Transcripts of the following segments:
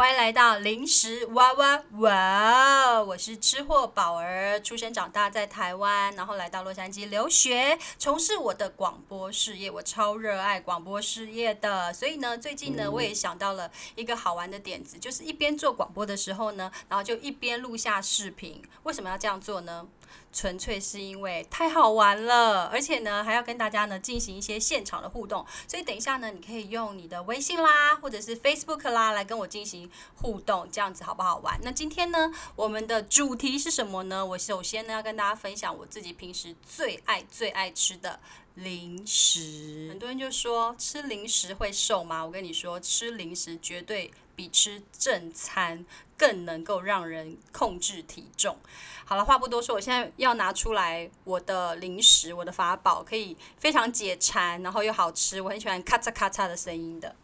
欢迎来到零食哇哇哇！我是吃货宝儿，出生长大在台湾，然后来到洛杉矶留学，从事我的广播事业。我超热爱广播事业的，所以呢，最近呢，我也想到了一个好玩的点子，就是一边做广播的时候呢，然后就一边录下视频。为什么要这样做呢？纯粹是因为太好玩了，而且呢，还要跟大家呢进行一些现场的互动，所以等一下呢，你可以用你的微信啦，或者是 Facebook 啦，来跟我进行互动，这样子好不好玩？那今天呢，我们的主题是什么呢？我首先呢要跟大家分享我自己平时最爱最爱吃的零食。很多人就说吃零食会瘦吗？我跟你说，吃零食绝对比吃正餐更能够让人控制体重。好了，话不多说，我现在要拿出来我的零食，我的法宝，可以非常解馋，然后又好吃，我很喜欢咔嚓咔嚓的声音的。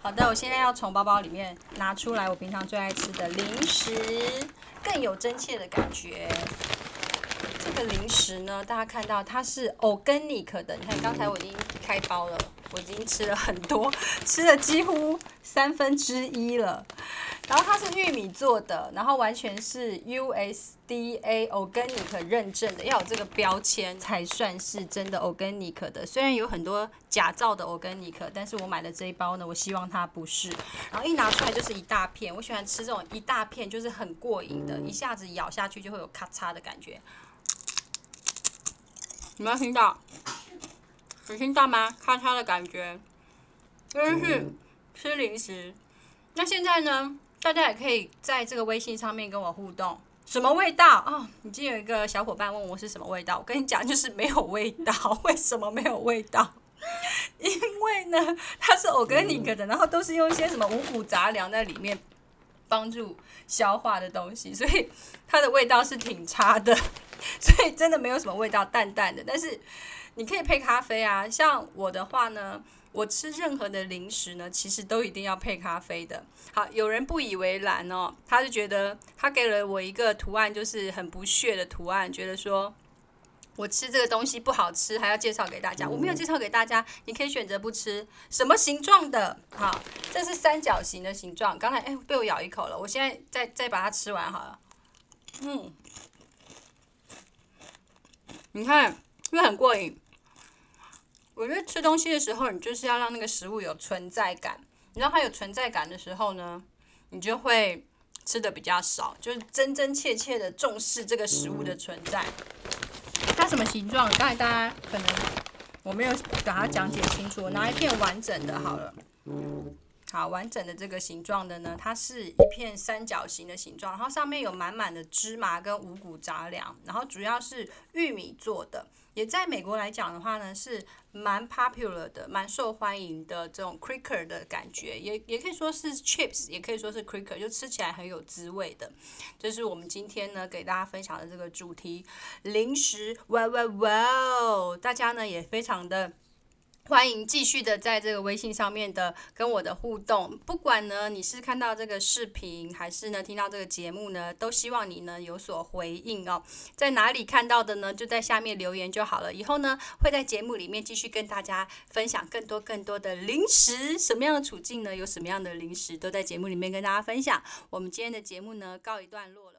好的，我现在要从包包里面拿出来我平常最爱吃的零食，更有真切的感觉。这个零食呢，大家看到它是 organic 的，你看刚才我已经开包了，我已经吃了很多，吃了几乎三分之一了。然后它是玉米做的，然后完全是 USDA Organic 认证的，要有这个标签才算是真的 Organic 的。虽然有很多假造的 Organic，但是我买的这一包呢，我希望它不是。然后一拿出来就是一大片，我喜欢吃这种一大片，就是很过瘾的，一下子咬下去就会有咔嚓的感觉。你们有听到？有听到吗？咔嚓的感觉，真是吃零食。那现在呢？大家也可以在这个微信上面跟我互动，什么味道哦，已经有一个小伙伴问我是什么味道，我跟你讲就是没有味道。为什么没有味道？因为呢，它是 organic 的，然后都是用一些什么五谷杂粮在里面帮助消化的东西，所以它的味道是挺差的。所以真的没有什么味道，淡淡的。但是你可以配咖啡啊，像我的话呢。我吃任何的零食呢，其实都一定要配咖啡的。好，有人不以为然哦，他就觉得他给了我一个图案，就是很不屑的图案，觉得说我吃这个东西不好吃，还要介绍给大家。我没有介绍给大家，你可以选择不吃。什么形状的？好，这是三角形的形状。刚才哎被我咬一口了，我现在再再把它吃完好了。嗯，你看，是不是很过瘾？我觉得吃东西的时候，你就是要让那个食物有存在感。你知道它有存在感的时候呢，你就会吃的比较少，就是真真切切的重视这个食物的存在。它什么形状？刚才大家可能我没有把它讲解清楚，拿一片完整的好了。好，完整的这个形状的呢，它是一片三角形的形状，然后上面有满满的芝麻跟五谷杂粮，然后主要是玉米做的。也在美国来讲的话呢，是蛮 popular 的，蛮受欢迎的这种 cracker 的感觉，也也可以说是 chips，也可以说是 cracker，就吃起来很有滋味的。这是我们今天呢给大家分享的这个主题，零食，哇哇哇！大家呢也非常的。欢迎继续的在这个微信上面的跟我的互动，不管呢你是看到这个视频，还是呢听到这个节目呢，都希望你呢有所回应哦。在哪里看到的呢？就在下面留言就好了。以后呢会在节目里面继续跟大家分享更多更多的零食，什么样的处境呢？有什么样的零食都在节目里面跟大家分享。我们今天的节目呢告一段落了。